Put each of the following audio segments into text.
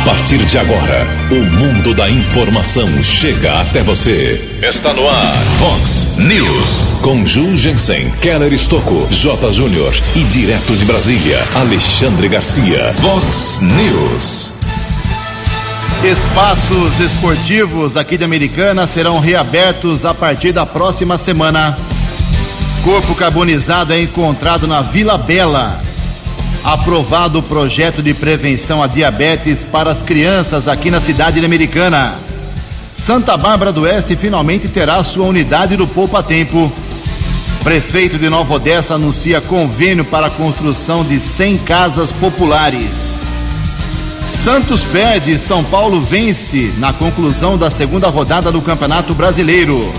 A partir de agora, o mundo da informação chega até você. Está no ar, Fox News. Com Ju Jensen, Keller Estocco, J. Júnior e direto de Brasília, Alexandre Garcia. Fox News. Espaços esportivos aqui de Americana serão reabertos a partir da próxima semana. Corpo carbonizado é encontrado na Vila Bela. Aprovado o projeto de prevenção a diabetes para as crianças aqui na cidade americana. Santa Bárbara do Oeste finalmente terá sua unidade do Poupa Tempo. Prefeito de Nova Odessa anuncia convênio para a construção de 100 casas populares. Santos perde, São Paulo vence na conclusão da segunda rodada do Campeonato Brasileiro.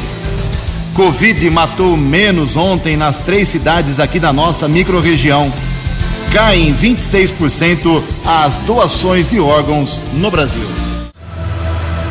Covid matou menos ontem nas três cidades aqui da nossa microrregião caem 26% as doações de órgãos no Brasil.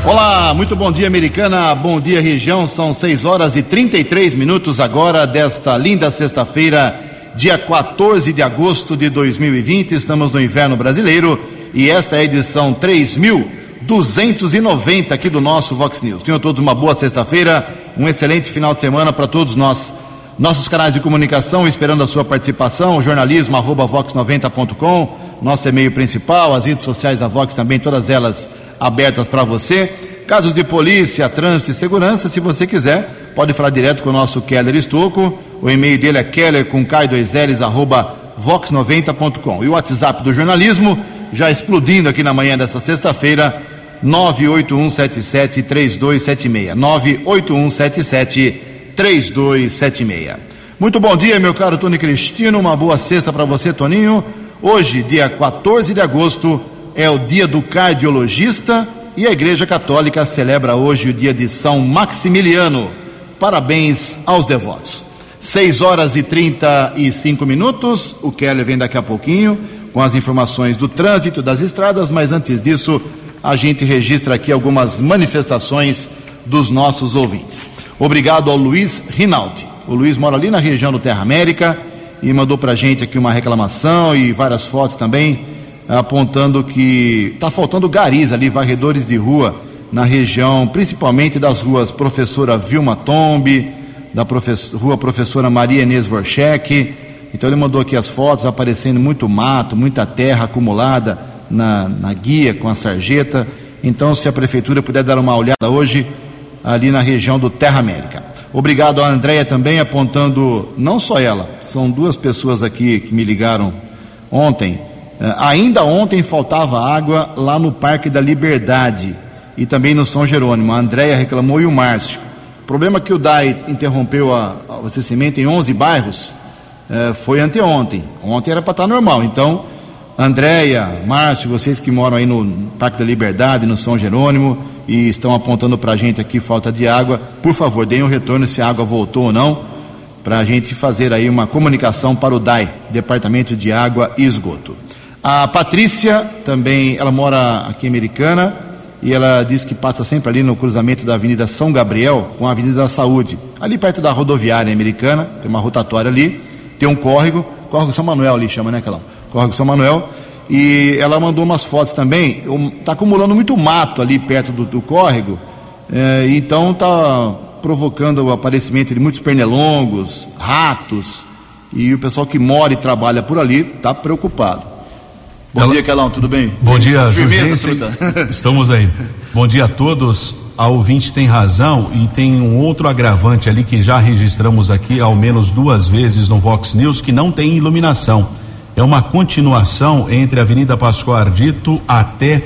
Olá, muito bom dia, americana. Bom dia, região. São 6 horas e 33 minutos agora desta linda sexta-feira, dia 14 de agosto de 2020. Estamos no inverno brasileiro e esta é a edição 3290 aqui do nosso Vox News. Tenham todos uma boa sexta-feira, um excelente final de semana para todos nós. Nossos canais de comunicação, esperando a sua participação, jornalismo arroba vox90.com, nosso e-mail principal, as redes sociais da Vox também, todas elas abertas para você. Casos de polícia, trânsito e segurança, se você quiser, pode falar direto com o nosso Keller Estocco. O e-mail dele é keller com k2ls arroba vox90.com. E o WhatsApp do jornalismo, já explodindo aqui na manhã dessa sexta-feira, 981773276. 98177 3276. Muito bom dia, meu caro Tony Cristino. Uma boa sexta para você, Toninho. Hoje, dia 14 de agosto, é o dia do cardiologista e a Igreja Católica celebra hoje o dia de São Maximiliano. Parabéns aos devotos. 6 horas e 35 minutos. O Keller vem daqui a pouquinho com as informações do trânsito das estradas, mas antes disso, a gente registra aqui algumas manifestações dos nossos ouvintes. Obrigado ao Luiz Rinaldi. O Luiz mora ali na região do Terra América e mandou para a gente aqui uma reclamação e várias fotos também, apontando que está faltando garis ali, varredores de rua, na região, principalmente das ruas Professora Vilma Tombe, da rua Professora Maria Inês Vorchek. Então ele mandou aqui as fotos, aparecendo muito mato, muita terra acumulada na, na guia com a sarjeta. Então, se a prefeitura puder dar uma olhada hoje, ali na região do Terra América. Obrigado a Andréia também, apontando, não só ela, são duas pessoas aqui que me ligaram ontem. Uh, ainda ontem faltava água lá no Parque da Liberdade e também no São Jerônimo. A Andréia reclamou e o Márcio. O problema é que o DAI interrompeu o abastecimento em 11 bairros uh, foi anteontem. Ontem era para estar normal. Então, Andréia, Márcio, vocês que moram aí no Parque da Liberdade, no São Jerônimo, e estão apontando para a gente aqui falta de água. Por favor, deem um retorno se a água voltou ou não, para a gente fazer aí uma comunicação para o DAI, Departamento de Água e Esgoto. A Patrícia também, ela mora aqui em Americana e ela diz que passa sempre ali no cruzamento da Avenida São Gabriel com a Avenida da Saúde, ali perto da rodoviária americana, tem uma rotatória ali, tem um córrego, córrego São Manuel ali chama, né, Calão? Córrego São Manuel, e ela mandou umas fotos também. Está acumulando muito mato ali perto do, do córrego, é, então está provocando o aparecimento de muitos pernilongos, ratos, e o pessoal que mora e trabalha por ali está preocupado. Bom ela... dia, Calão, tudo bem? Bom dia, Firmeza, Estamos aí. Bom dia a todos. A ouvinte tem razão e tem um outro agravante ali que já registramos aqui ao menos duas vezes no Vox News que não tem iluminação é uma continuação entre a Avenida Pascoal Ardito até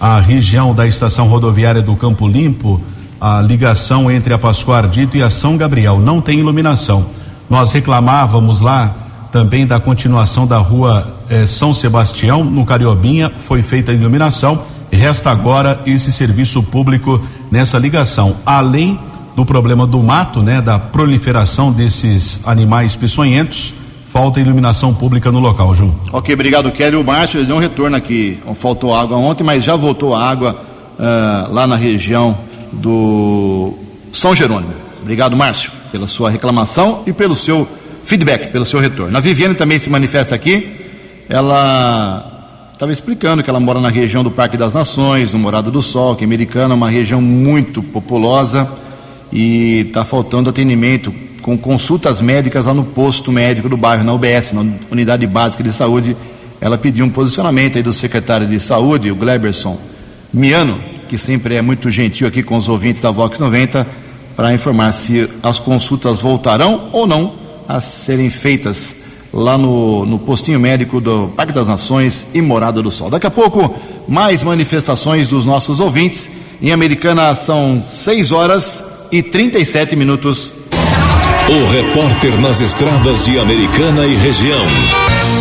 a região da estação rodoviária do Campo Limpo, a ligação entre a Pascoal Ardito e a São Gabriel. Não tem iluminação. Nós reclamávamos lá também da continuação da rua eh, São Sebastião, no Cariobinha, foi feita a iluminação. Resta agora esse serviço público nessa ligação. Além do problema do mato, né, da proliferação desses animais peçonhentos falta iluminação pública no local, Ju. Ok, obrigado, Kelly. O Márcio deu um retorno aqui. Faltou água ontem, mas já voltou água uh, lá na região do São Jerônimo. Obrigado, Márcio, pela sua reclamação e pelo seu feedback, pelo seu retorno. A Viviane também se manifesta aqui. Ela estava explicando que ela mora na região do Parque das Nações, no Morado do Sol, que é americana, uma região muito populosa e está faltando atendimento com consultas médicas lá no posto médico do bairro, na UBS, na Unidade Básica de Saúde. Ela pediu um posicionamento aí do secretário de Saúde, o Gleberson Miano, que sempre é muito gentil aqui com os ouvintes da Vox 90, para informar se as consultas voltarão ou não a serem feitas lá no, no postinho médico do Parque das Nações e Morada do Sol. Daqui a pouco, mais manifestações dos nossos ouvintes. Em Americana são 6 horas e 37 minutos. O repórter nas estradas de Americana e região,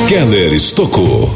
Keller Estocou.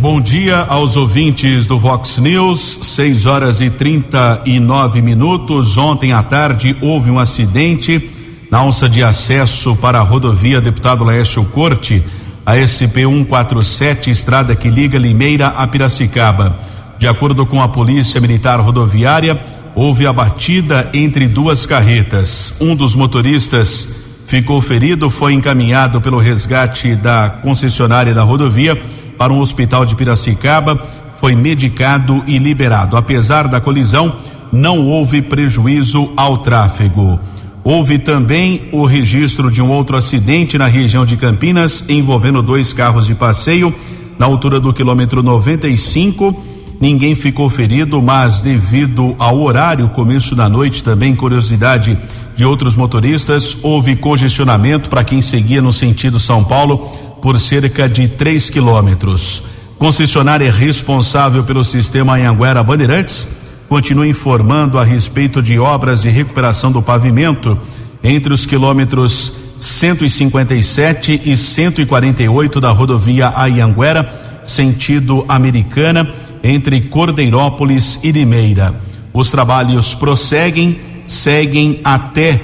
Bom dia aos ouvintes do Vox News, 6 horas e 39 minutos. Ontem à tarde houve um acidente na alça de acesso para a rodovia Deputado Laércio Corte, a SP 147, estrada que liga Limeira a Piracicaba. De acordo com a Polícia Militar Rodoviária, houve a batida entre duas carretas. Um dos motoristas ficou ferido, foi encaminhado pelo resgate da concessionária da rodovia para um hospital de Piracicaba, foi medicado e liberado. Apesar da colisão, não houve prejuízo ao tráfego. Houve também o registro de um outro acidente na região de Campinas, envolvendo dois carros de passeio, na altura do quilômetro 95. Ninguém ficou ferido, mas devido ao horário, começo da noite, também curiosidade de outros motoristas, houve congestionamento para quem seguia no sentido São Paulo por cerca de 3 quilômetros. Concessionária responsável pelo sistema Anhanguera Bandeirantes continua informando a respeito de obras de recuperação do pavimento entre os quilômetros 157 e 148 da rodovia Ayanguera, sentido americana, entre Cordeirópolis e Limeira. Os trabalhos prosseguem, seguem até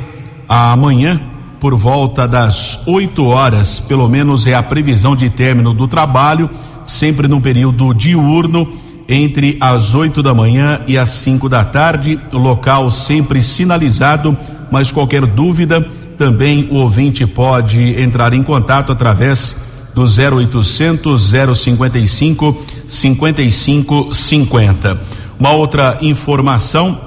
amanhã, por volta das 8 horas, pelo menos é a previsão de término do trabalho, sempre no período diurno entre as 8 da manhã e as 5 da tarde. Local sempre sinalizado, mas qualquer dúvida, também o ouvinte pode entrar em contato através do 0800 055 5550. Uma outra informação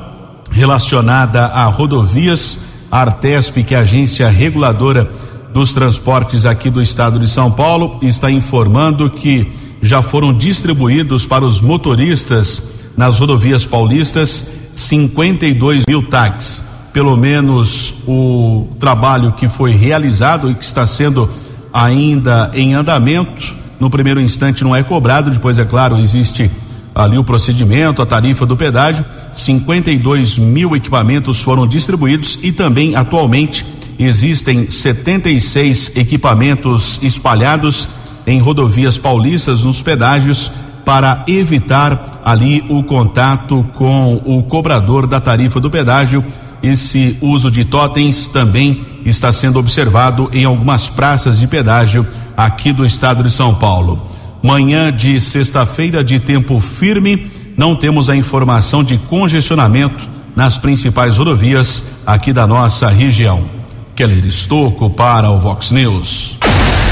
relacionada a rodovias, a Artesp, que é a agência reguladora dos transportes aqui do estado de São Paulo, está informando que já foram distribuídos para os motoristas nas rodovias paulistas 52 mil táxis. Pelo menos o trabalho que foi realizado e que está sendo ainda em andamento, no primeiro instante não é cobrado, depois, é claro, existe ali o procedimento, a tarifa do pedágio. 52 mil equipamentos foram distribuídos e também atualmente existem 76 equipamentos espalhados em rodovias paulistas nos pedágios para evitar ali o contato com o cobrador da tarifa do pedágio. Esse uso de totens também está sendo observado em algumas praças de pedágio aqui do estado de São Paulo. Manhã de sexta-feira de tempo firme, não temos a informação de congestionamento nas principais rodovias aqui da nossa região. Keller Estocco para o Vox News.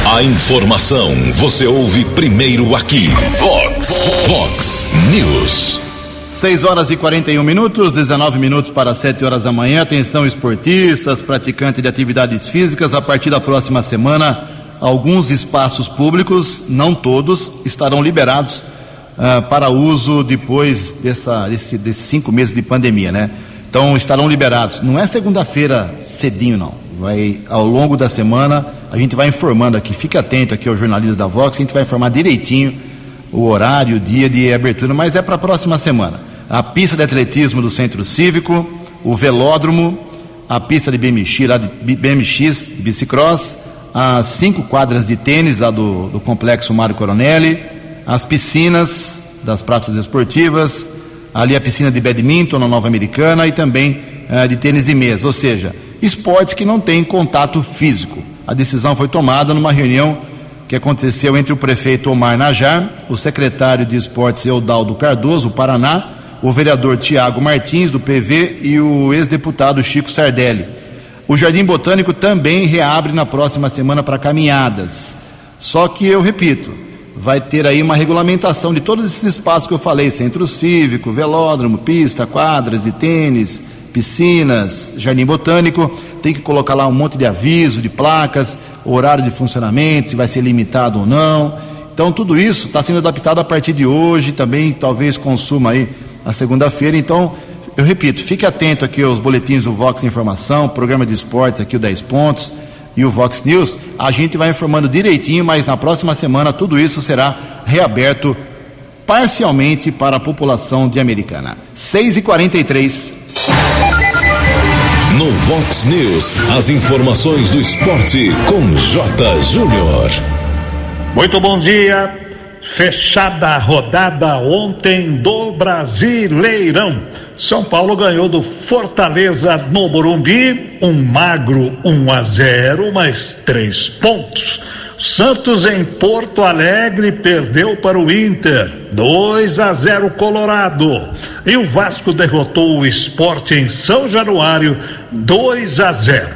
A informação você ouve primeiro aqui. Vox, Vox News. 6 horas e 41 minutos, 19 minutos para 7 horas da manhã. Atenção, esportistas, praticantes de atividades físicas. A partir da próxima semana, alguns espaços públicos, não todos, estarão liberados uh, para uso depois dessa, desse, desses cinco meses de pandemia, né? Então, estarão liberados. Não é segunda-feira cedinho, não. Vai ao longo da semana a gente vai informando aqui, fique atento aqui aos jornalistas da Vox, a gente vai informar direitinho o horário, o dia de abertura, mas é para a próxima semana. A pista de atletismo do Centro Cívico, o velódromo, a pista de BMX, lá de BMX, de bicicross, as cinco quadras de tênis lá do, do Complexo Mário Coronelli, as piscinas das praças esportivas, ali a piscina de badminton na Nova Americana e também eh, de tênis de mesa, ou seja, esportes que não têm contato físico. A decisão foi tomada numa reunião que aconteceu entre o prefeito Omar Najar, o secretário de Esportes Eudaldo Cardoso, do Paraná, o vereador Tiago Martins, do PV, e o ex-deputado Chico Sardelli. O Jardim Botânico também reabre na próxima semana para caminhadas. Só que eu repito, vai ter aí uma regulamentação de todos esses espaços que eu falei: centro cívico, velódromo, pista, quadras de tênis, piscinas, jardim botânico. Tem que colocar lá um monte de aviso, de placas, horário de funcionamento, se vai ser limitado ou não. Então, tudo isso está sendo adaptado a partir de hoje, também talvez consuma aí a segunda-feira. Então, eu repito, fique atento aqui aos boletins do Vox Informação, programa de esportes aqui o 10 pontos e o Vox News. A gente vai informando direitinho, mas na próxima semana tudo isso será reaberto parcialmente para a população de Americana. 6 e 43 No Vox News, as informações do esporte com J. Júnior. Muito bom dia. Fechada a rodada ontem do Brasileirão. São Paulo ganhou do Fortaleza no Morumbi, um magro 1 a 0, mais três pontos. Santos em Porto Alegre perdeu para o Inter, 2 a 0 Colorado. E o Vasco derrotou o Esporte em São Januário, 2 a 0.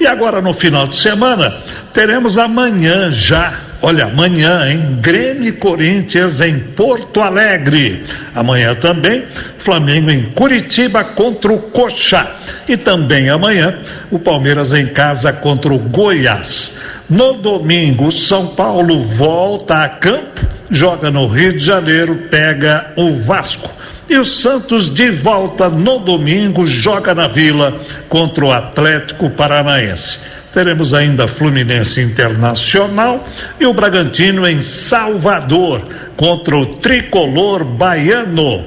E agora no final de semana, teremos amanhã já Olha, amanhã em Grêmio Corinthians em Porto Alegre. Amanhã também, Flamengo em Curitiba contra o Coxa. E também amanhã, o Palmeiras em casa contra o Goiás. No domingo, São Paulo volta a campo, joga no Rio de Janeiro, pega o Vasco. E o Santos de volta no domingo joga na Vila contra o Atlético Paranaense. Teremos ainda Fluminense Internacional e o Bragantino em Salvador contra o tricolor baiano.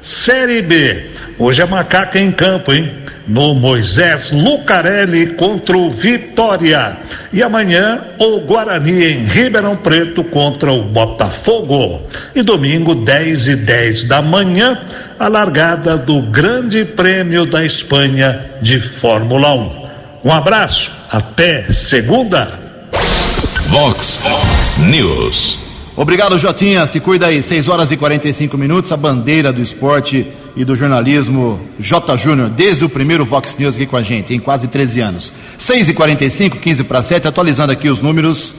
Série B. Hoje é macaca em campo, hein? No Moisés Lucarelli contra o Vitória. E amanhã o Guarani em Ribeirão Preto contra o Botafogo. E domingo, 10 e 10 da manhã, a largada do Grande Prêmio da Espanha de Fórmula 1. Um abraço, até segunda. Vox News. Obrigado, Jotinha. Se cuida aí. 6 horas e 45 minutos. A bandeira do esporte e do jornalismo J. Júnior, desde o primeiro Vox News aqui com a gente, em quase 13 anos. 6 e 45 15 para 7, atualizando aqui os números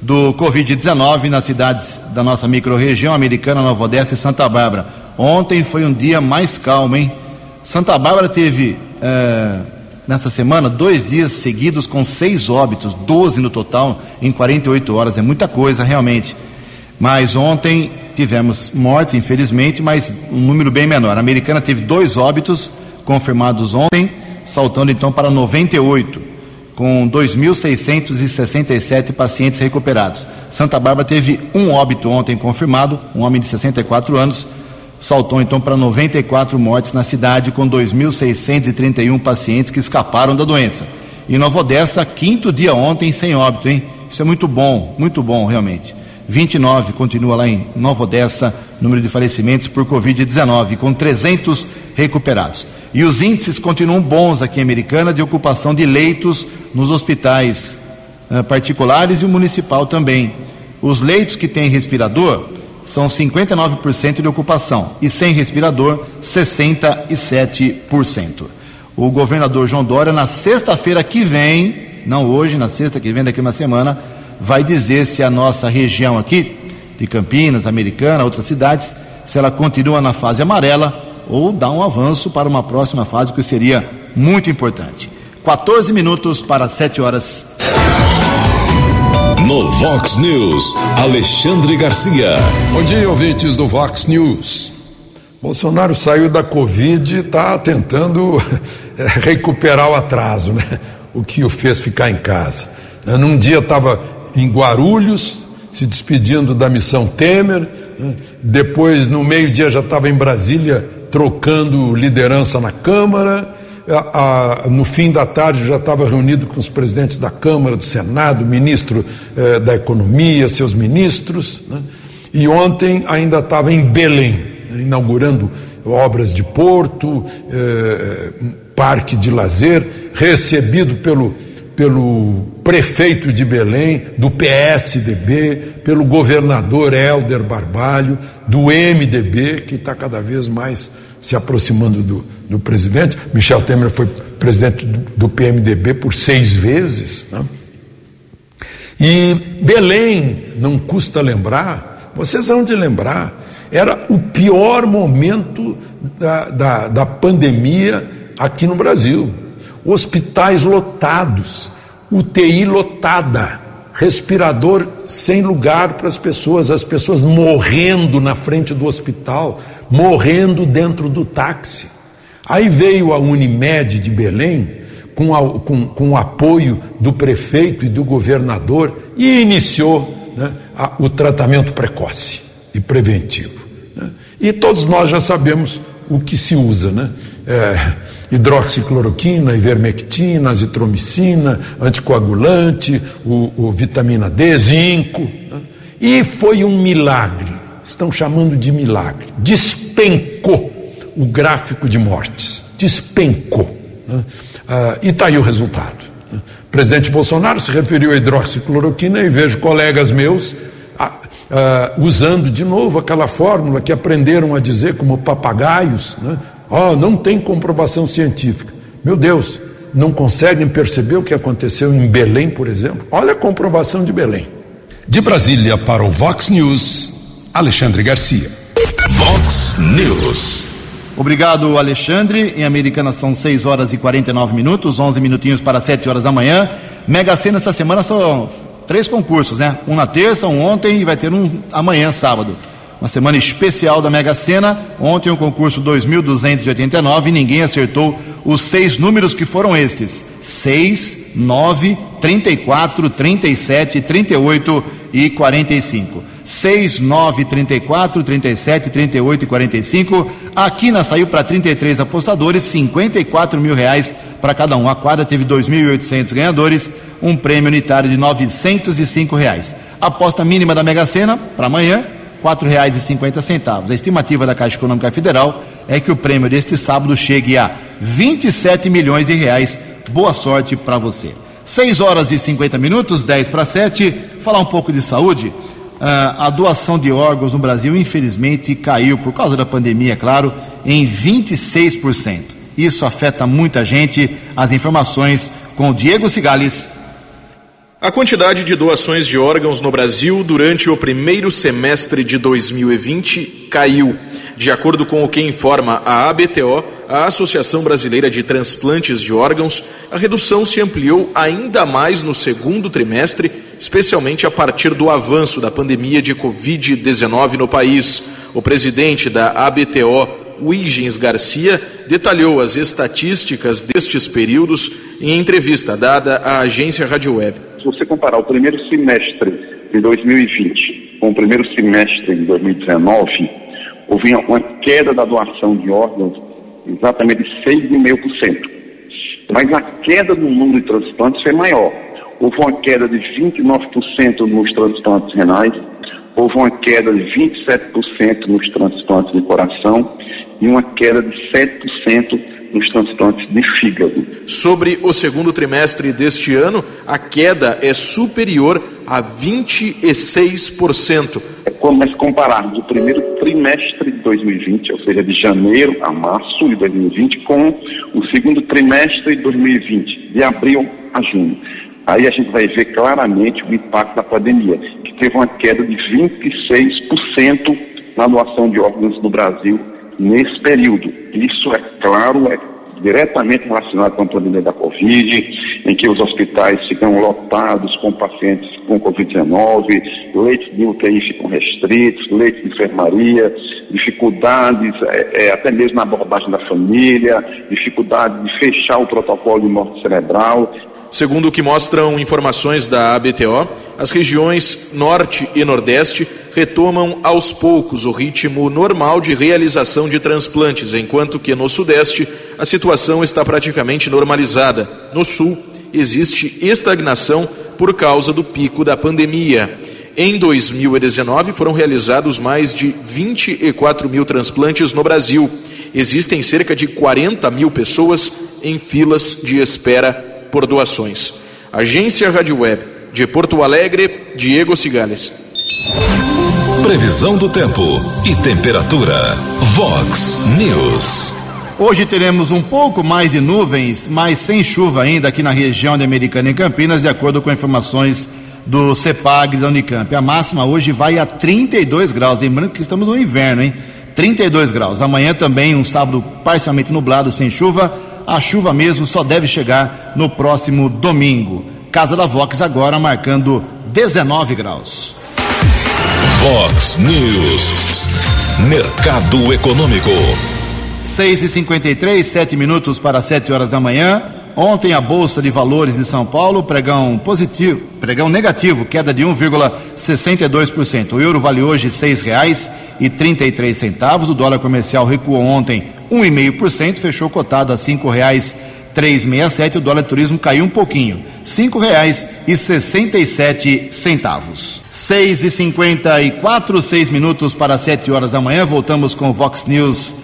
do Covid-19 nas cidades da nossa microrregião americana, Nova Odessa e Santa Bárbara. Ontem foi um dia mais calmo, hein? Santa Bárbara teve. É nessa semana, dois dias seguidos com seis óbitos, 12 no total, em 48 horas. É muita coisa, realmente. Mas ontem tivemos mortes, infelizmente, mas um número bem menor. A americana teve dois óbitos confirmados ontem, saltando então para 98, com 2.667 pacientes recuperados. Santa Bárbara teve um óbito ontem confirmado, um homem de 64 anos saltou então para 94 mortes na cidade, com 2.631 pacientes que escaparam da doença. E Nova Odessa, quinto dia ontem sem óbito, hein? Isso é muito bom, muito bom, realmente. 29 continua lá em Nova Odessa, número de falecimentos por Covid-19, com 300 recuperados. E os índices continuam bons aqui em Americana de ocupação de leitos nos hospitais uh, particulares e o municipal também. Os leitos que têm respirador, são 59% de ocupação e sem respirador, 67%. O governador João Dória, na sexta-feira que vem, não hoje, na sexta que vem, daqui uma semana, vai dizer se a nossa região aqui, de Campinas, Americana, outras cidades, se ela continua na fase amarela ou dá um avanço para uma próxima fase, que seria muito importante. 14 minutos para 7 horas. No Vox News, Alexandre Garcia. Bom dia, ouvintes do Vox News. Bolsonaro saiu da Covid e está tentando eh, recuperar o atraso, né? O que o fez ficar em casa. Num dia estava em Guarulhos, se despedindo da missão Temer, né? depois, no meio-dia, já estava em Brasília trocando liderança na Câmara no fim da tarde já estava reunido com os presidentes da Câmara, do Senado, ministro eh, da Economia, seus ministros, né? e ontem ainda estava em Belém, né? inaugurando obras de porto, eh, parque de lazer, recebido pelo, pelo prefeito de Belém, do PSDB, pelo governador Helder Barbalho, do MDB, que está cada vez mais se aproximando do, do presidente. Michel Temer foi presidente do, do PMDB por seis vezes. Né? E Belém, não custa lembrar, vocês vão de lembrar, era o pior momento da, da, da pandemia aqui no Brasil. Hospitais lotados, UTI lotada, respirador sem lugar para as pessoas, as pessoas morrendo na frente do hospital, morrendo dentro do táxi. Aí veio a Unimed de Belém, com, a, com, com o apoio do prefeito e do governador, e iniciou né, a, o tratamento precoce e preventivo. Né? E todos nós já sabemos o que se usa, né? É, hidroxicloroquina, ivermectina, azitromicina, anticoagulante, o, o vitamina D, zinco. Né? E foi um milagre, estão chamando de milagre. Despencou o gráfico de mortes, despencou. Né? Ah, e está aí o resultado. Né? O presidente Bolsonaro se referiu à hidroxicloroquina e vejo colegas meus ah, ah, usando de novo aquela fórmula que aprenderam a dizer como papagaios, né? Oh, não tem comprovação científica. Meu Deus, não conseguem perceber o que aconteceu em Belém, por exemplo? Olha a comprovação de Belém. De Brasília para o Vox News, Alexandre Garcia. Vox News. Obrigado, Alexandre. Em Americana são 6 horas e 49 minutos, 11 minutinhos para 7 horas da manhã. Mega Sena essa semana são três concursos, né? Um na terça, um ontem e vai ter um amanhã, sábado uma semana especial da Mega Sena. Ontem o um concurso 2.289 e ninguém acertou os seis números que foram estes: 6, 9, 34, 37, 38 e 45. 6, 9, 34, 37, 38 e 45. A Quina saiu para 33 apostadores, 54 mil reais para cada um. A quadra teve 2.800 ganhadores, um prêmio unitário de 905 reais. Aposta mínima da Mega Sena para amanhã cinquenta centavos. A estimativa da Caixa Econômica Federal é que o prêmio deste sábado chegue a 27 milhões de reais. Boa sorte para você. 6 horas e 50 minutos, 10 para 7. Falar um pouco de saúde. Uh, a doação de órgãos no Brasil, infelizmente, caiu, por causa da pandemia, é claro, em 26%. Isso afeta muita gente. As informações com Diego Cigales. A quantidade de doações de órgãos no Brasil durante o primeiro semestre de 2020 caiu. De acordo com o que informa a ABTO, a Associação Brasileira de Transplantes de Órgãos, a redução se ampliou ainda mais no segundo trimestre, especialmente a partir do avanço da pandemia de Covid-19 no país. O presidente da ABTO, Wigens Garcia, detalhou as estatísticas destes períodos em entrevista dada à agência Rádio Web se você comparar o primeiro semestre de 2020 com o primeiro semestre de 2019, houve uma queda da doação de órgãos exatamente de 6,5%. Mas a queda no número de transplantes foi maior. Houve uma queda de 29% nos transplantes renais, houve uma queda de 27% nos transplantes de coração e uma queda de 7% nos transplantes de fígado. Sobre o segundo trimestre deste ano, a queda é superior a 26%. É como nós compararmos o primeiro trimestre de 2020, ou seja, de janeiro a março de 2020, com o segundo trimestre de 2020, de abril a junho. Aí a gente vai ver claramente o impacto da pandemia, que teve uma queda de 26% na doação de órgãos no Brasil nesse período. Isso, é claro, é diretamente relacionado com a pandemia da Covid, em que os hospitais ficam lotados com pacientes com Covid-19, leitos de UTI ficam restritos, leitos de enfermaria, dificuldades é, é, até mesmo na abordagem da família, dificuldade de fechar o protocolo de morte cerebral. Segundo o que mostram informações da ABTO, as regiões Norte e Nordeste retomam aos poucos o ritmo normal de realização de transplantes, enquanto que no Sudeste a situação está praticamente normalizada. No Sul, existe estagnação por causa do pico da pandemia. Em 2019, foram realizados mais de 24 mil transplantes no Brasil. Existem cerca de 40 mil pessoas em filas de espera por doações. Agência Rádio Web de Porto Alegre, Diego Cigales. Previsão do tempo e temperatura. Vox News. Hoje teremos um pouco mais de nuvens, mas sem chuva ainda aqui na região de Americana e Campinas, de acordo com informações do CEPAG da Unicamp. A máxima hoje vai a 32 graus. Lembrando que estamos no inverno, hein? 32 graus. Amanhã também um sábado parcialmente nublado, sem chuva. A chuva mesmo só deve chegar no próximo domingo. Casa da Vox agora marcando 19 graus. Vox News. Mercado Econômico. 6 e 53 sete minutos para 7 horas da manhã. Ontem a Bolsa de Valores de São Paulo, pregão positivo, pregão negativo, queda de 1,62%. O euro vale hoje seis reais e 33 centavos. O dólar comercial recuou ontem 1,5%, fechou cotado a cinco reais 367. O dólar turismo caiu um pouquinho, cinco reais e 67 centavos. 6 e 54 seis minutos para 7 horas da manhã. Voltamos com o Vox News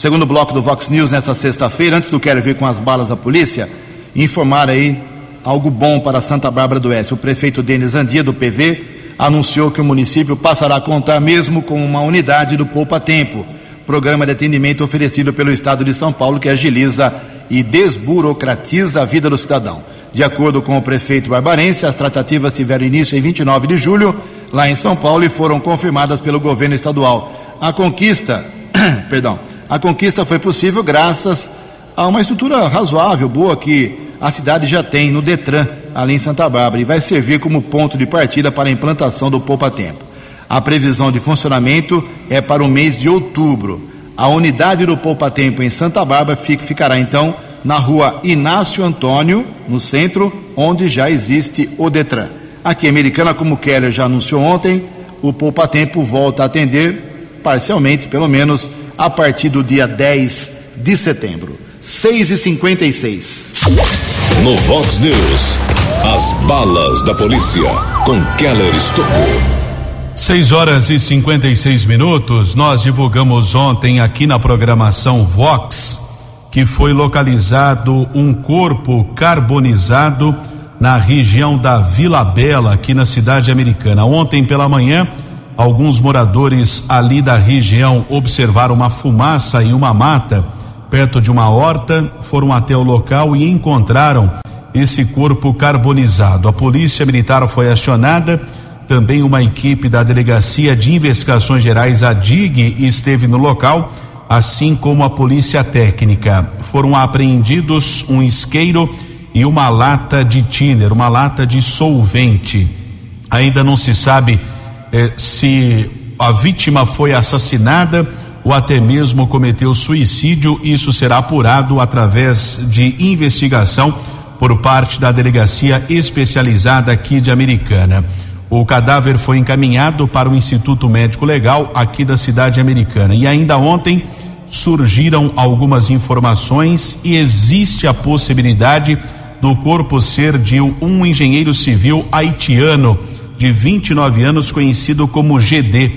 segundo bloco do Vox News nessa sexta-feira, antes do Quero Vir com as balas da polícia, informar aí algo bom para Santa Bárbara do Oeste. O prefeito Denis Andia, do PV, anunciou que o município passará a contar mesmo com uma unidade do Poupa Tempo, programa de atendimento oferecido pelo Estado de São Paulo que agiliza e desburocratiza a vida do cidadão. De acordo com o prefeito barbarense, as tratativas tiveram início em 29 de julho, lá em São Paulo, e foram confirmadas pelo governo estadual. A conquista, perdão, a conquista foi possível graças a uma estrutura razoável, boa, que a cidade já tem no Detran, ali em Santa Bárbara, e vai servir como ponto de partida para a implantação do Poupa Tempo. A previsão de funcionamento é para o mês de outubro. A unidade do Poupa Tempo em Santa Bárbara ficará então na rua Inácio Antônio, no centro, onde já existe o Detran. Aqui Americana, como o Keller já anunciou ontem, o Poupa Tempo volta a atender, parcialmente pelo menos, a partir do dia 10 de setembro. 6 e 56 No Vox News, as balas da polícia com Keller Estocou. 6 horas e 56 minutos. Nós divulgamos ontem aqui na programação Vox que foi localizado um corpo carbonizado na região da Vila Bela, aqui na cidade americana. Ontem pela manhã, Alguns moradores ali da região observaram uma fumaça e uma mata perto de uma horta, foram até o local e encontraram esse corpo carbonizado. A polícia militar foi acionada, também uma equipe da Delegacia de Investigações Gerais, a DIG, esteve no local, assim como a polícia técnica. Foram apreendidos um isqueiro e uma lata de tiner, uma lata de solvente. Ainda não se sabe eh, se a vítima foi assassinada ou até mesmo cometeu suicídio, isso será apurado através de investigação por parte da delegacia especializada aqui de Americana. O cadáver foi encaminhado para o Instituto Médico Legal aqui da cidade americana. E ainda ontem surgiram algumas informações e existe a possibilidade do corpo ser de um engenheiro civil haitiano de 29 anos, conhecido como GD.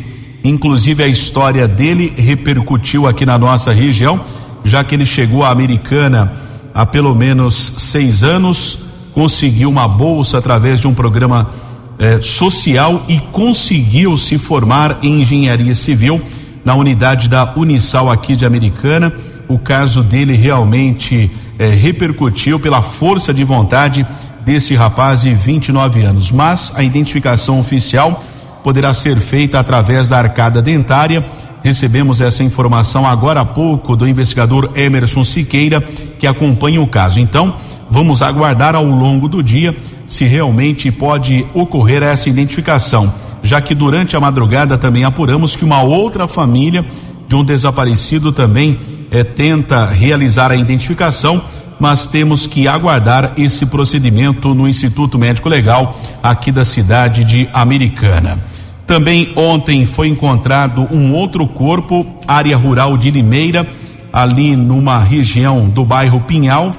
Inclusive, a história dele repercutiu aqui na nossa região, já que ele chegou à Americana há pelo menos seis anos, conseguiu uma bolsa através de um programa eh, social e conseguiu se formar em engenharia civil na unidade da Unisal aqui de Americana. O caso dele realmente eh, repercutiu pela força de vontade desse rapaz de 29 anos, mas a identificação oficial poderá ser feita através da arcada dentária. Recebemos essa informação agora há pouco do investigador Emerson Siqueira, que acompanha o caso. Então, vamos aguardar ao longo do dia se realmente pode ocorrer essa identificação, já que durante a madrugada também apuramos que uma outra família de um desaparecido também eh, tenta realizar a identificação mas temos que aguardar esse procedimento no Instituto Médico Legal aqui da cidade de Americana. Também ontem foi encontrado um outro corpo, área rural de Limeira, ali numa região do bairro Pinhal,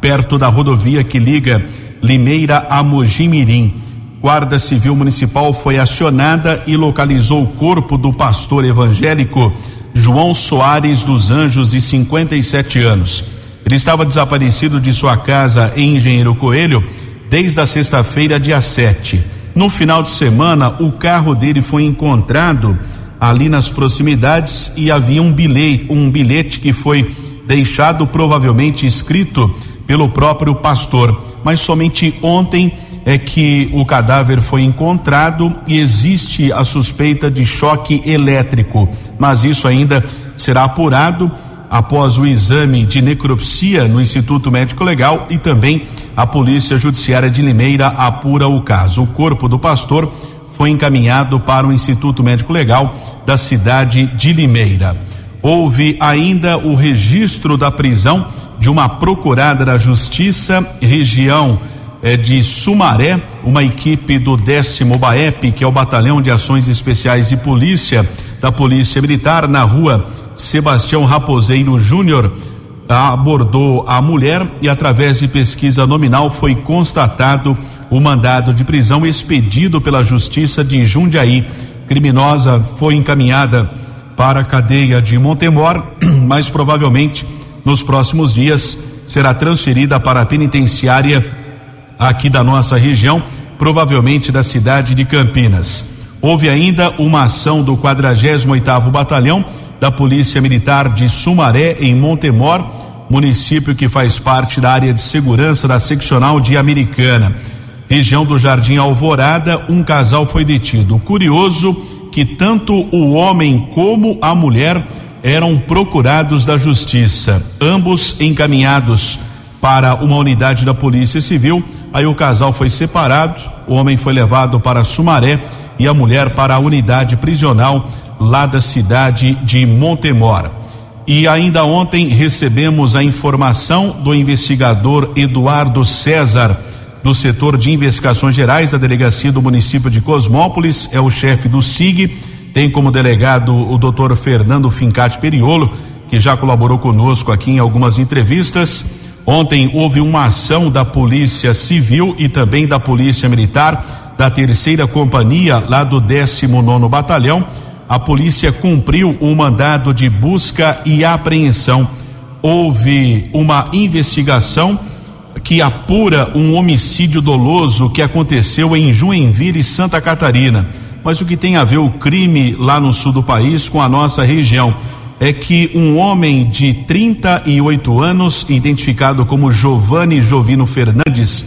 perto da rodovia que liga Limeira a Mojimirim. Guarda Civil Municipal foi acionada e localizou o corpo do pastor evangélico João Soares dos Anjos, de 57 anos. Ele estava desaparecido de sua casa em Engenheiro Coelho desde a sexta-feira, dia 7. No final de semana, o carro dele foi encontrado ali nas proximidades e havia um bilhete, um bilhete que foi deixado provavelmente escrito pelo próprio pastor. Mas somente ontem é que o cadáver foi encontrado e existe a suspeita de choque elétrico, mas isso ainda será apurado após o exame de necropsia no Instituto Médico Legal e também a Polícia Judiciária de Limeira apura o caso. O corpo do pastor foi encaminhado para o Instituto Médico Legal da cidade de Limeira. Houve ainda o registro da prisão de uma procurada da Justiça, região é, de Sumaré, uma equipe do décimo BAEP, que é o Batalhão de Ações Especiais de Polícia da Polícia Militar, na rua Sebastião Raposeiro Júnior, abordou a mulher e, através de pesquisa nominal, foi constatado o mandado de prisão expedido pela Justiça de Jundiaí. Criminosa foi encaminhada para a cadeia de Montemor, mas provavelmente nos próximos dias será transferida para a penitenciária aqui da nossa região, provavelmente da cidade de Campinas. Houve ainda uma ação do 48º Batalhão da Polícia Militar de Sumaré em Montemor, município que faz parte da área de segurança da seccional de Americana. Região do Jardim Alvorada, um casal foi detido. Curioso que tanto o homem como a mulher eram procurados da justiça, ambos encaminhados para uma unidade da Polícia Civil Aí o casal foi separado, o homem foi levado para Sumaré e a mulher para a unidade prisional lá da cidade de Montemor. E ainda ontem recebemos a informação do investigador Eduardo César, do setor de investigações gerais da delegacia do município de Cosmópolis, é o chefe do SIG, tem como delegado o doutor Fernando Fincati Periolo, que já colaborou conosco aqui em algumas entrevistas Ontem houve uma ação da Polícia Civil e também da Polícia Militar da terceira companhia lá do 19 Batalhão. A polícia cumpriu um mandado de busca e apreensão. Houve uma investigação que apura um homicídio doloso que aconteceu em Joinville, Santa Catarina. Mas o que tem a ver o crime lá no sul do país com a nossa região? é que um homem de 38 anos, identificado como Giovanni Jovino Fernandes,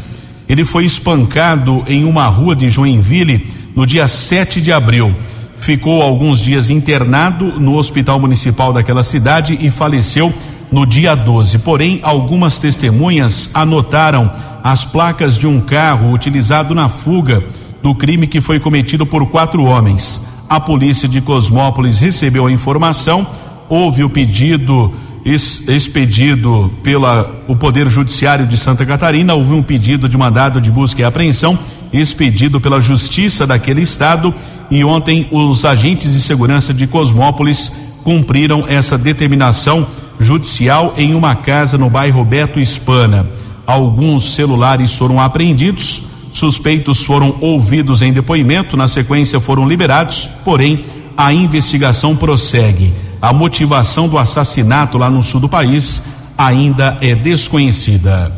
ele foi espancado em uma rua de Joinville no dia 7 de abril. Ficou alguns dias internado no hospital municipal daquela cidade e faleceu no dia 12. Porém, algumas testemunhas anotaram as placas de um carro utilizado na fuga do crime que foi cometido por quatro homens. A polícia de Cosmópolis recebeu a informação houve o pedido expedido pela o Poder Judiciário de Santa Catarina, houve um pedido de mandado de busca e apreensão expedido pela Justiça daquele estado e ontem os agentes de segurança de Cosmópolis cumpriram essa determinação judicial em uma casa no bairro Beto Hispana. Alguns celulares foram apreendidos, suspeitos foram ouvidos em depoimento, na sequência foram liberados, porém a investigação prossegue. A motivação do assassinato lá no sul do país ainda é desconhecida.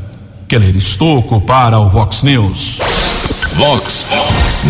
Keller Estocco para o Vox News. Vox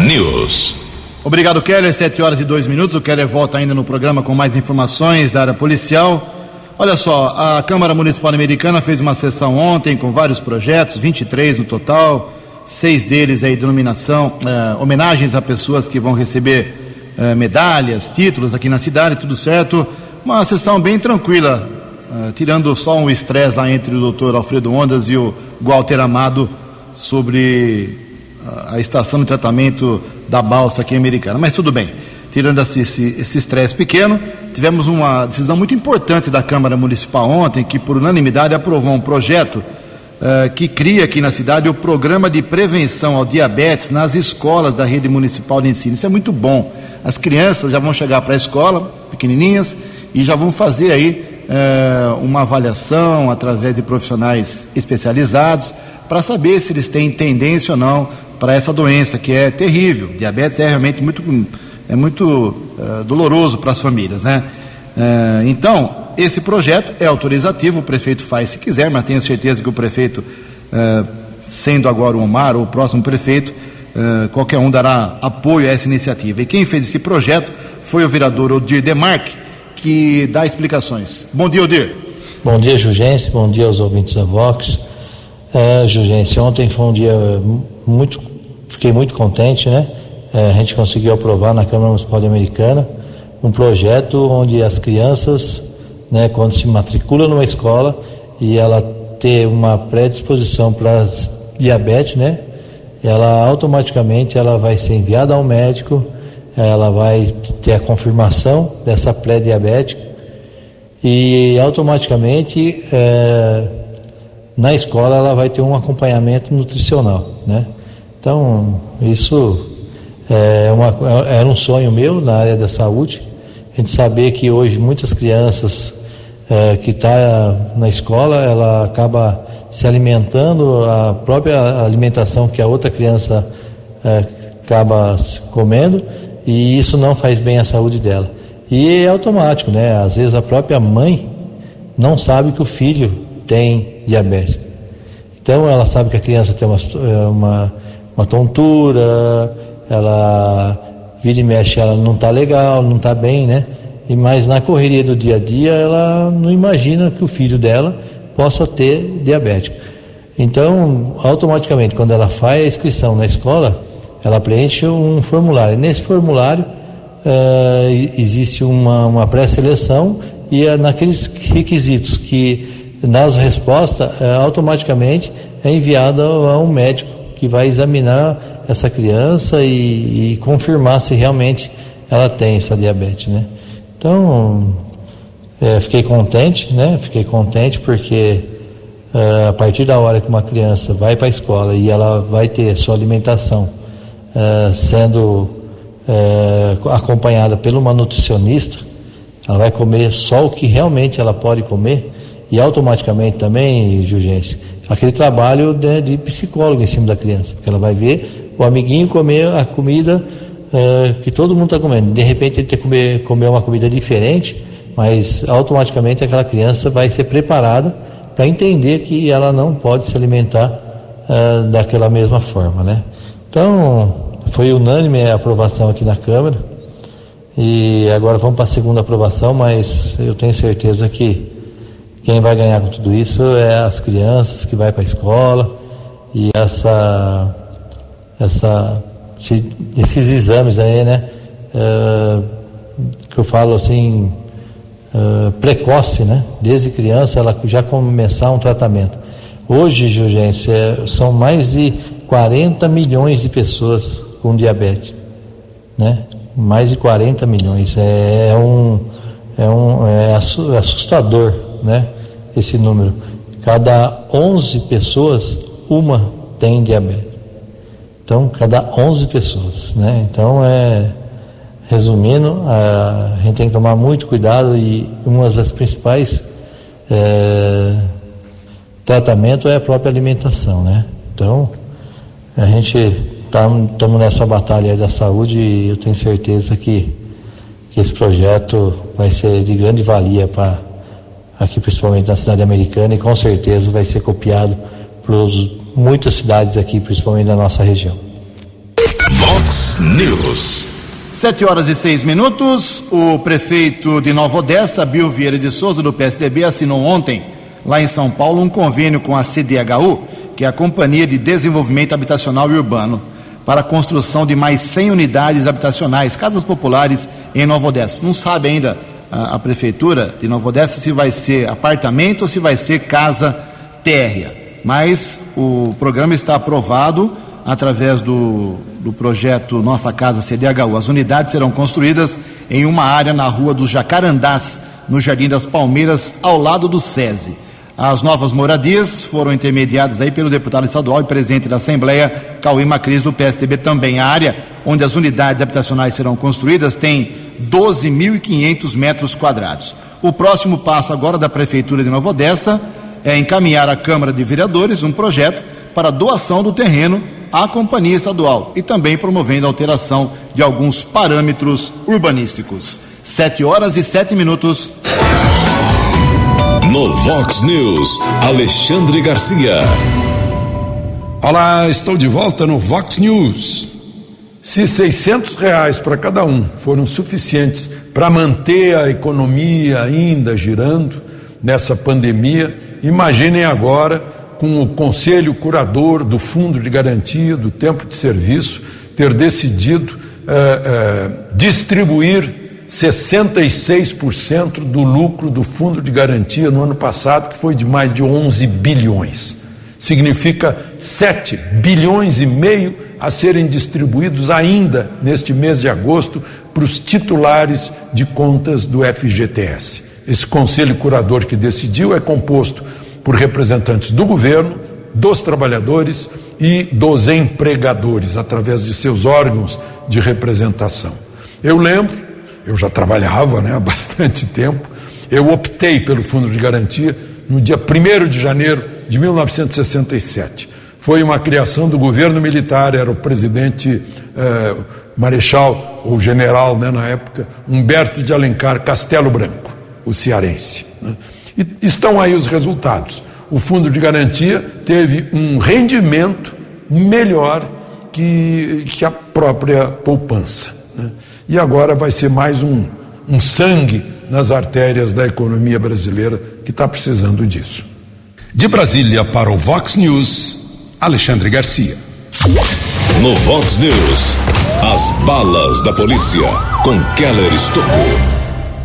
News. Obrigado, Keller. Sete horas e dois minutos. O Keller volta ainda no programa com mais informações da área policial. Olha só, a Câmara Municipal Americana fez uma sessão ontem com vários projetos, 23 no total, seis deles aí denominação, eh, homenagens a pessoas que vão receber eh, medalhas, títulos aqui na cidade, tudo certo. Uma sessão bem tranquila, uh, tirando só um estresse lá entre o doutor Alfredo Ondas e o Walter Amado sobre uh, a estação de tratamento da balsa aqui americana. Mas tudo bem, tirando esse estresse pequeno, tivemos uma decisão muito importante da Câmara Municipal ontem, que por unanimidade aprovou um projeto uh, que cria aqui na cidade o programa de prevenção ao diabetes nas escolas da rede municipal de ensino. Isso é muito bom. As crianças já vão chegar para a escola, pequenininhas, e já vamos fazer aí é, uma avaliação através de profissionais especializados para saber se eles têm tendência ou não para essa doença que é terrível. Diabetes é realmente muito, é muito é, doloroso para as famílias, né? É, então, esse projeto é autorizativo, o prefeito faz se quiser, mas tenho certeza que o prefeito, sendo agora o Omar ou o próximo prefeito, qualquer um dará apoio a essa iniciativa. E quem fez esse projeto foi o vereador Odir Demarque, que dá explicações. Bom dia, Odir. Bom dia, Jugência. Bom dia aos ouvintes da Vox. É, ontem foi um dia muito fiquei muito contente, né? É, a gente conseguiu aprovar na Câmara Municipal Americana um projeto onde as crianças, né, quando se matriculam numa escola e ela ter uma predisposição para diabetes, né? Ela automaticamente ela vai ser enviada ao médico, ela vai ter a confirmação dessa pré-diabética e automaticamente é, na escola ela vai ter um acompanhamento nutricional, né? Então isso é uma, era um sonho meu na área da saúde, a gente saber que hoje muitas crianças é, que estão tá na escola, ela acaba se alimentando a própria alimentação que a outra criança é, acaba comendo e isso não faz bem à saúde dela. E é automático, né? Às vezes a própria mãe não sabe que o filho tem diabetes. Então ela sabe que a criança tem uma, é, uma, uma tontura, ela vira e mexe, ela não está legal, não está bem, né? E mas na correria do dia a dia ela não imagina que o filho dela possa ter diabético. Então, automaticamente, quando ela faz a inscrição na escola, ela preenche um formulário. Nesse formulário uh, existe uma, uma pré-seleção e é naqueles requisitos que nas respostas uh, automaticamente é enviada a um médico que vai examinar essa criança e, e confirmar se realmente ela tem essa diabetes, né? Então, é, fiquei contente, né? Fiquei contente porque é, a partir da hora que uma criança vai para a escola e ela vai ter sua alimentação é, sendo é, acompanhada por uma nutricionista, ela vai comer só o que realmente ela pode comer e automaticamente também, Jurgência, aquele trabalho de, de, psicólogo em cima da criança, porque ela vai ver o amiguinho comer a comida uh, que todo mundo está comendo. De repente ele ter que comer, comer uma comida diferente, mas automaticamente aquela criança vai ser preparada para entender que ela não pode se alimentar daquela mesma forma, né? Então foi unânime a aprovação aqui na Câmara e agora vamos para a segunda aprovação, mas eu tenho certeza que quem vai ganhar com tudo isso é as crianças que vai para a escola e essa, essa, esses exames aí, né? Uh, que eu falo assim, uh, precoce, né? Desde criança ela já começar um tratamento. Hoje, Jurgência, são mais de 40 milhões de pessoas com diabetes, né? Mais de 40 milhões. É, é um, é um é assustador né? Esse número. Cada 11 pessoas, uma tem diabetes. Então, cada 11 pessoas, né? Então, é, resumindo, a, gente tem que tomar muito cuidado e uma das principais é, tratamento é a própria alimentação, né? Então, a gente estamos tá, nessa batalha da saúde e eu tenho certeza que, que esse projeto vai ser de grande valia para aqui principalmente na cidade americana, e com certeza vai ser copiado por muitas cidades aqui, principalmente na nossa região. Vox News. Sete horas e seis minutos. O prefeito de Nova Odessa, Bill Vieira de Souza, do PSDB, assinou ontem, lá em São Paulo, um convênio com a CDHU, que é a Companhia de Desenvolvimento Habitacional e Urbano, para a construção de mais 100 unidades habitacionais, casas populares em Nova Odessa. Não sabe ainda a, a prefeitura de Nova Odessa se vai ser apartamento ou se vai ser casa térrea. Mas o programa está aprovado através do, do projeto Nossa Casa CDHU. As unidades serão construídas em uma área na rua dos Jacarandás, no Jardim das Palmeiras, ao lado do SESI. As novas moradias foram intermediadas aí pelo deputado estadual e presidente da Assembleia, Cauê Macris, do PSDB também. A área onde as unidades habitacionais serão construídas tem 12.500 metros quadrados. O próximo passo agora da Prefeitura de Nova Odessa é encaminhar à Câmara de Vereadores um projeto para doação do terreno à companhia estadual e também promovendo a alteração de alguns parâmetros urbanísticos. Sete horas e sete minutos. No Vox News, Alexandre Garcia. Olá, estou de volta no Vox News. Se 600 reais para cada um foram suficientes para manter a economia ainda girando nessa pandemia, imaginem agora com o conselho curador do Fundo de Garantia do Tempo de Serviço ter decidido eh, eh, distribuir 66% do lucro do Fundo de Garantia no ano passado, que foi de mais de 11 bilhões. Significa 7 bilhões e meio a serem distribuídos ainda neste mês de agosto para os titulares de contas do FGTS. Esse conselho curador que decidiu é composto por representantes do governo, dos trabalhadores e dos empregadores, através de seus órgãos de representação. Eu lembro, eu já trabalhava né, há bastante tempo, eu optei pelo Fundo de Garantia no dia 1 de janeiro de 1967. Foi uma criação do governo militar, era o presidente eh, marechal ou general né, na época, Humberto de Alencar Castelo Branco, o cearense. Né? E estão aí os resultados. O fundo de garantia teve um rendimento melhor que, que a própria poupança. Né? E agora vai ser mais um, um sangue nas artérias da economia brasileira que está precisando disso. De Brasília para o Vox News, Alexandre Garcia. No Vox News, as balas da polícia com Keller Estocou.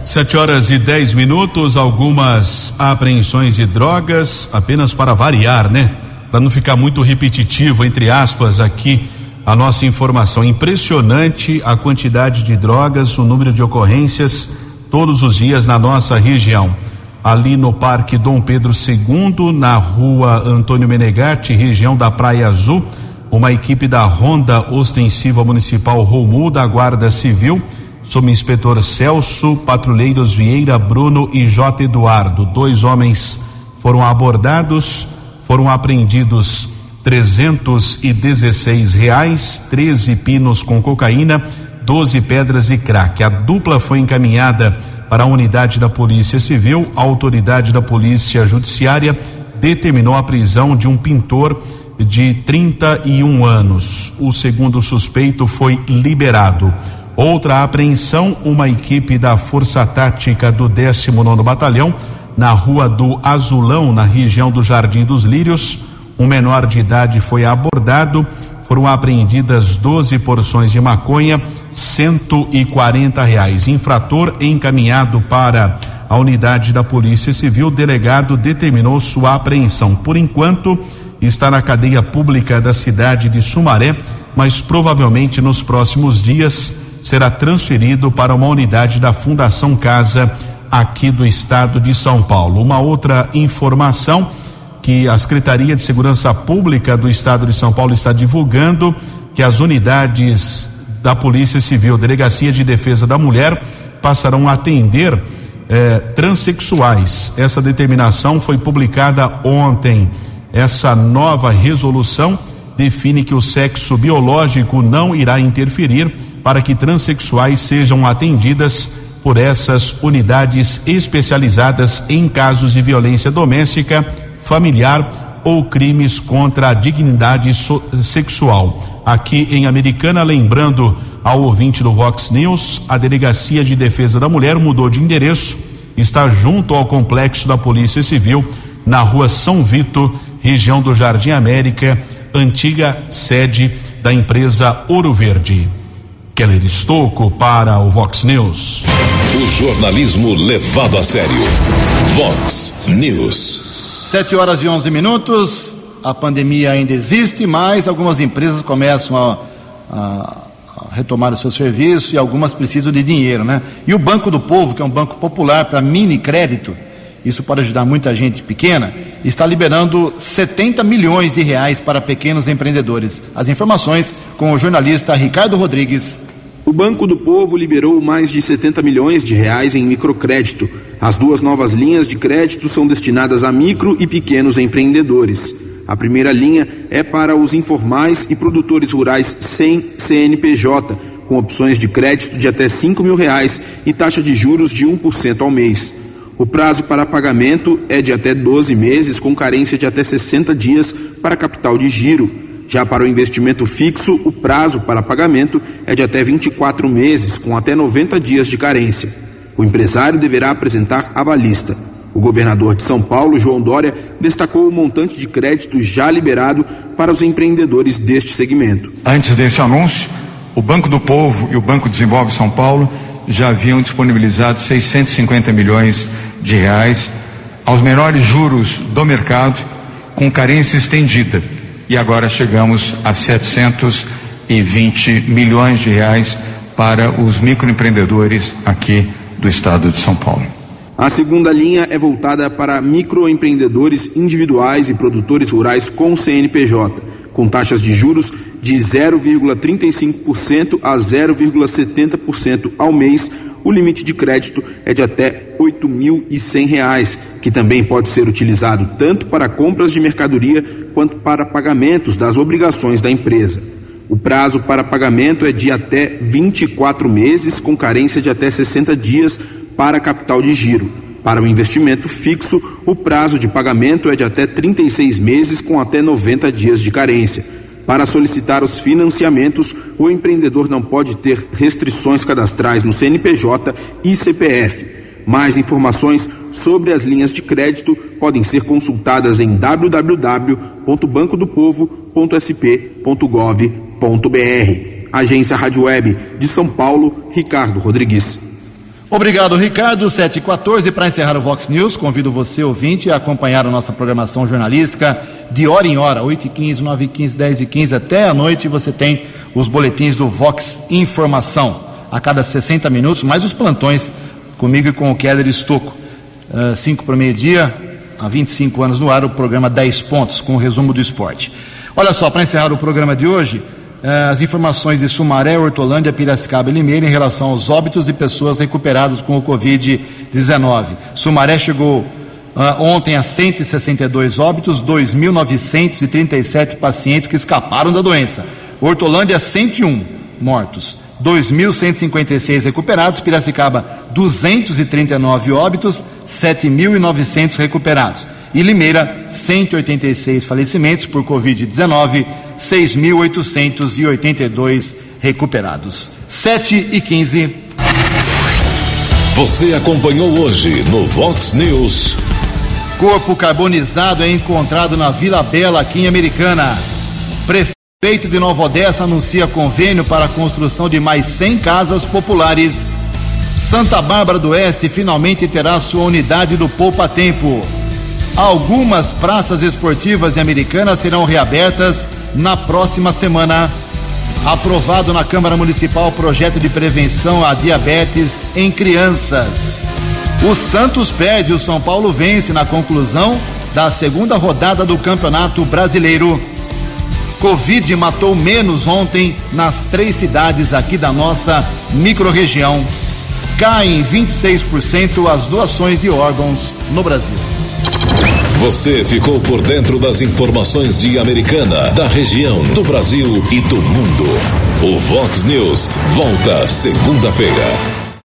Sete horas e dez minutos, algumas apreensões de drogas, apenas para variar, né? Para não ficar muito repetitivo, entre aspas, aqui a nossa informação. Impressionante a quantidade de drogas, o número de ocorrências todos os dias na nossa região. Ali no Parque Dom Pedro II, na rua Antônio Menegatti, região da Praia Azul, uma equipe da Ronda Ostensiva Municipal Romul da Guarda Civil subinspetor Celso, patrulheiros Vieira, Bruno e J. Eduardo. Dois homens foram abordados, foram apreendidos trezentos e dezesseis reais, treze pinos com cocaína, doze pedras e crack. A dupla foi encaminhada para a unidade da Polícia Civil. A autoridade da Polícia Judiciária determinou a prisão de um pintor de 31 anos. O segundo suspeito foi liberado. Outra apreensão, uma equipe da Força Tática do 19 Batalhão, na Rua do Azulão, na região do Jardim dos Lírios. Um menor de idade foi abordado. Foram apreendidas 12 porções de maconha, 140 reais. Infrator encaminhado para a unidade da Polícia Civil. O delegado determinou sua apreensão. Por enquanto, está na cadeia pública da cidade de Sumaré, mas provavelmente nos próximos dias será transferido para uma unidade da Fundação Casa aqui do estado de São Paulo. Uma outra informação que a Secretaria de Segurança Pública do estado de São Paulo está divulgando que as unidades da Polícia Civil, Delegacia de Defesa da Mulher, passarão a atender eh, transexuais. Essa determinação foi publicada ontem. Essa nova resolução define que o sexo biológico não irá interferir para que transexuais sejam atendidas por essas unidades especializadas em casos de violência doméstica, familiar ou crimes contra a dignidade so sexual. Aqui em Americana, lembrando ao ouvinte do Vox News, a Delegacia de Defesa da Mulher mudou de endereço, está junto ao complexo da Polícia Civil, na rua São Vito, região do Jardim América, antiga sede da empresa Ouro Verde. Keller Estocco para o Vox News. O jornalismo levado a sério. Vox News. Sete horas e onze minutos. A pandemia ainda existe, mas algumas empresas começam a, a, a retomar o seu serviço e algumas precisam de dinheiro, né? E o Banco do Povo, que é um banco popular para mini crédito, isso pode ajudar muita gente pequena, está liberando 70 milhões de reais para pequenos empreendedores. As informações com o jornalista Ricardo Rodrigues. O Banco do Povo liberou mais de 70 milhões de reais em microcrédito. As duas novas linhas de crédito são destinadas a micro e pequenos empreendedores. A primeira linha é para os informais e produtores rurais sem CNPJ, com opções de crédito de até 5 mil reais e taxa de juros de 1% ao mês. O prazo para pagamento é de até 12 meses, com carência de até 60 dias para capital de giro. Já para o investimento fixo, o prazo para pagamento é de até 24 meses, com até 90 dias de carência. O empresário deverá apresentar avalista. O governador de São Paulo, João Dória, destacou o montante de crédito já liberado para os empreendedores deste segmento. Antes desse anúncio, o Banco do Povo e o Banco Desenvolve São Paulo já haviam disponibilizado 650 milhões de reais aos menores juros do mercado, com carência estendida. E agora chegamos a 720 milhões de reais para os microempreendedores aqui do estado de São Paulo. A segunda linha é voltada para microempreendedores individuais e produtores rurais com CNPJ, com taxas de juros de 0,35% a 0,70% ao mês. O limite de crédito é de até R$ 8.100, que também pode ser utilizado tanto para compras de mercadoria quanto para pagamentos das obrigações da empresa. O prazo para pagamento é de até 24 meses, com carência de até 60 dias para capital de giro. Para o investimento fixo, o prazo de pagamento é de até 36 meses, com até 90 dias de carência. Para solicitar os financiamentos, o empreendedor não pode ter restrições cadastrais no CNPJ e CPF. Mais informações sobre as linhas de crédito podem ser consultadas em www.bancodopovo.sp.gov.br. Agência Rádio Web de São Paulo, Ricardo Rodrigues. Obrigado, Ricardo. 7 e 14 para encerrar o Vox News. Convido você, ouvinte, a acompanhar a nossa programação jornalística de hora em hora, 8 e 15, 9 e 15, 10 e 15, até a noite você tem os boletins do Vox Informação. A cada 60 minutos, mais os plantões comigo e com o Keller Estocco. 5 uh, para meio-dia, há 25 anos no ar, o programa 10 pontos, com o resumo do esporte. Olha só, para encerrar o programa de hoje, uh, as informações de Sumaré, Hortolândia, Piracicaba e Limeira em relação aos óbitos de pessoas recuperadas com o Covid-19. Sumaré chegou Uh, ontem a 162 óbitos, 2.937 pacientes que escaparam da doença. Hortolândia, 101 mortos, 2.156 recuperados. Piracicaba, 239 óbitos, 7.900 recuperados. E Limeira, 186 falecimentos por Covid-19, 6.882 recuperados. 7 e 15. Você acompanhou hoje no Vox News. Corpo carbonizado é encontrado na Vila Bela, aqui em Americana. Prefeito de Nova Odessa anuncia convênio para a construção de mais 100 casas populares. Santa Bárbara do Oeste finalmente terá sua unidade do Poupa Tempo. Algumas praças esportivas de Americana serão reabertas na próxima semana. Aprovado na Câmara Municipal projeto de prevenção à diabetes em crianças. O Santos perde, o São Paulo vence na conclusão da segunda rodada do Campeonato Brasileiro. Covid matou menos ontem nas três cidades aqui da nossa microrregião. Caem 26% as doações de órgãos no Brasil. Você ficou por dentro das informações de Americana, da região, do Brasil e do mundo. O Vox News volta segunda-feira.